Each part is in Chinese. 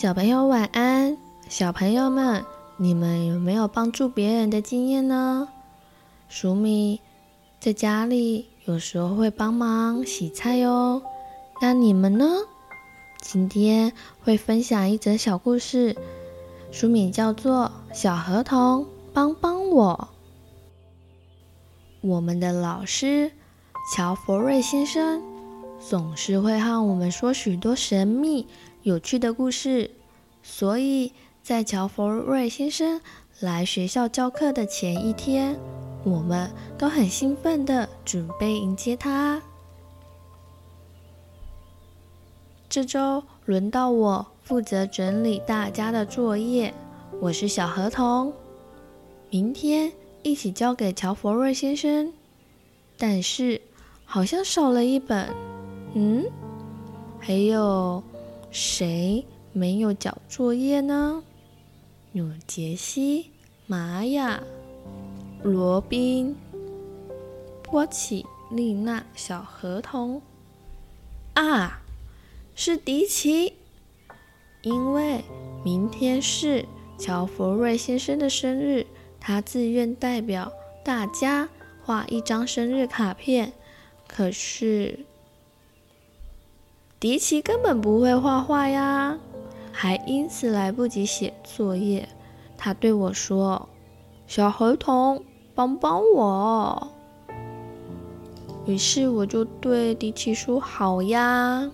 小朋友晚安。小朋友们，你们有没有帮助别人的经验呢？黍米在家里有时候会帮忙洗菜哟。那你们呢？今天会分享一则小故事，书名叫做《小河童帮帮我》。我们的老师乔佛瑞先生总是会和我们说许多神秘有趣的故事，所以在乔佛瑞先生来学校教课的前一天，我们都很兴奋的准备迎接他。这周轮到我负责整理大家的作业，我是小河童。明天一起交给乔佛瑞先生，但是好像少了一本。嗯，还有谁没有交作业呢？有杰西、玛雅。罗宾、波奇、丽娜、小河童啊，是迪奇，因为明天是乔佛瑞先生的生日，他自愿代表大家画一张生日卡片。可是迪奇根本不会画画呀，还因此来不及写作业。他对我说：“小河童。”帮帮我！于是我就对迪奇说：“好呀。”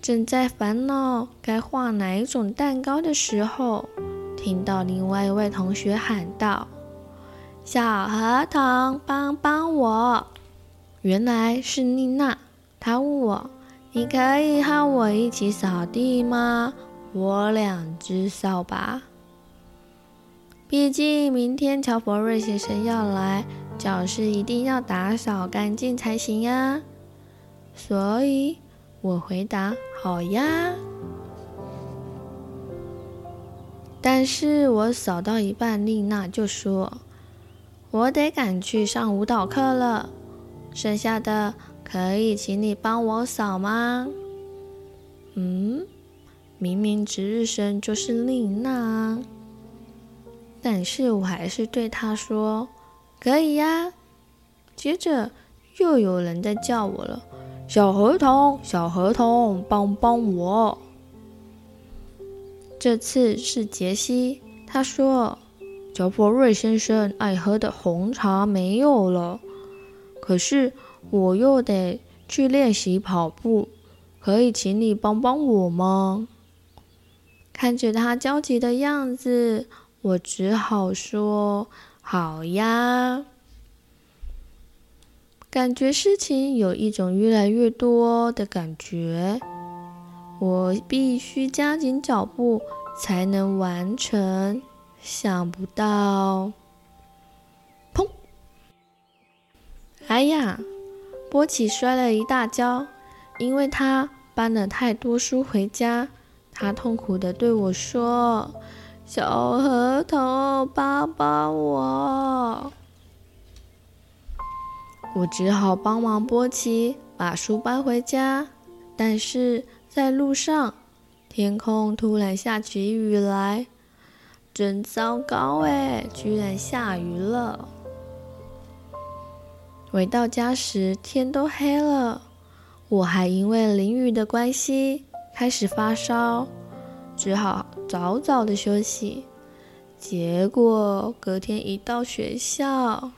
正在烦恼该画哪一种蛋糕的时候，听到另外一位同学喊道：“小河童，帮帮我！”原来是丽娜，他问我：“你可以和我一起扫地吗？我两只扫把。”毕竟明天乔伯瑞先生要来，教室一定要打扫干净才行呀。所以我回答：“好呀。”但是我扫到一半，丽娜就说：“我得赶去上舞蹈课了，剩下的可以请你帮我扫吗？”嗯，明明值日生就是丽娜。但是我还是对她说：“可以呀。”接着又有人在叫我了：“小合同，小合同，帮帮我！”这次是杰西，他说：“乔佛瑞先生爱喝的红茶没有了，可是我又得去练习跑步，可以请你帮帮我吗？”看着他焦急的样子。我只好说好呀，感觉事情有一种越来越多的感觉，我必须加紧脚步才能完成。想不到，砰！哎呀，波奇摔了一大跤，因为他搬了太多书回家。他痛苦地对我说。小河童，帮帮我！我只好帮忙波奇把书搬回家。但是在路上，天空突然下起雨来，真糟糕哎！居然下雨了。回到家时，天都黑了，我还因为淋雨的关系开始发烧。只好早早的休息，结果隔天一到学校，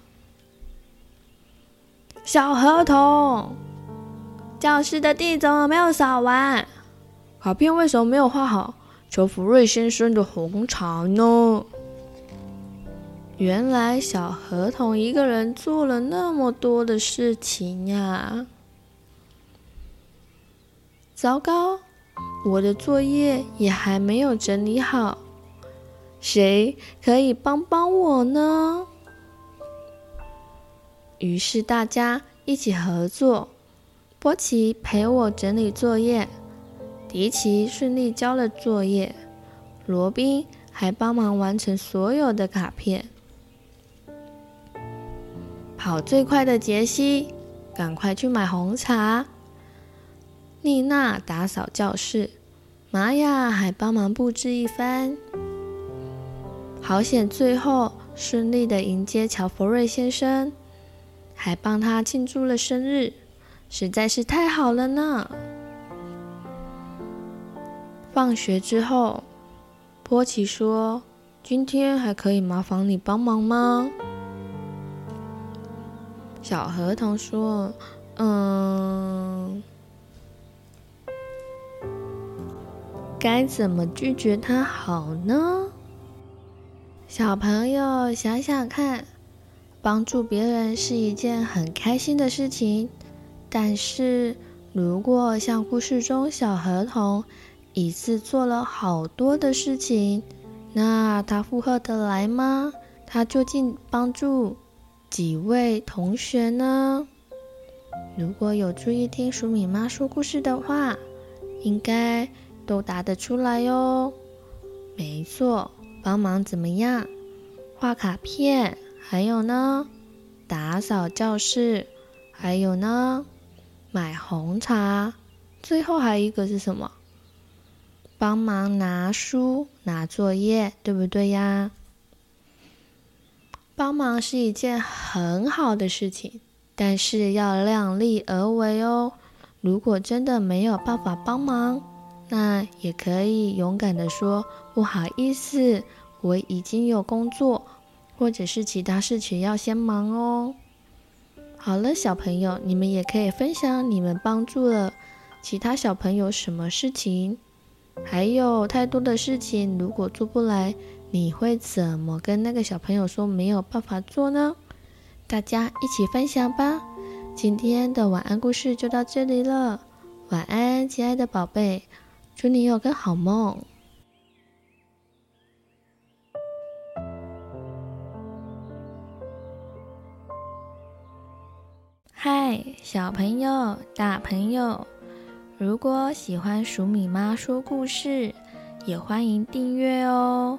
小河童，教室的地怎么没有扫完？卡片为什么没有画好？求福瑞先生的红茶呢？原来小河童一个人做了那么多的事情呀！糟糕！我的作业也还没有整理好，谁可以帮帮我呢？于是大家一起合作，波奇陪我整理作业，迪奇顺利交了作业，罗宾还帮忙完成所有的卡片。跑最快的杰西，赶快去买红茶。丽娜打扫教室，玛雅还帮忙布置一番，好险最后顺利的迎接乔弗瑞先生，还帮他庆祝了生日，实在是太好了呢。放学之后，波奇说：“今天还可以麻烦你帮忙吗？”小河童说：“嗯，该怎么拒绝他好呢？”小朋友想想看，帮助别人是一件很开心的事情，但是如果像故事中小河童，一次做了好多的事情，那他负荷得来吗？他究竟帮助几位同学呢？如果有注意听黍米妈说故事的话，应该都答得出来哟。没错，帮忙怎么样？画卡片，还有呢，打扫教室，还有呢，买红茶，最后还有一个是什么？帮忙拿书、拿作业，对不对呀？帮忙是一件很好的事情，但是要量力而为哦。如果真的没有办法帮忙，那也可以勇敢地说不好意思，我已经有工作，或者是其他事情要先忙哦。好了，小朋友，你们也可以分享你们帮助了其他小朋友什么事情。还有太多的事情，如果做不来，你会怎么跟那个小朋友说没有办法做呢？大家一起分享吧。今天的晚安故事就到这里了，晚安，亲爱的宝贝，祝你有个好梦。嗨，小朋友，大朋友。如果喜欢黍米妈说故事，也欢迎订阅哦。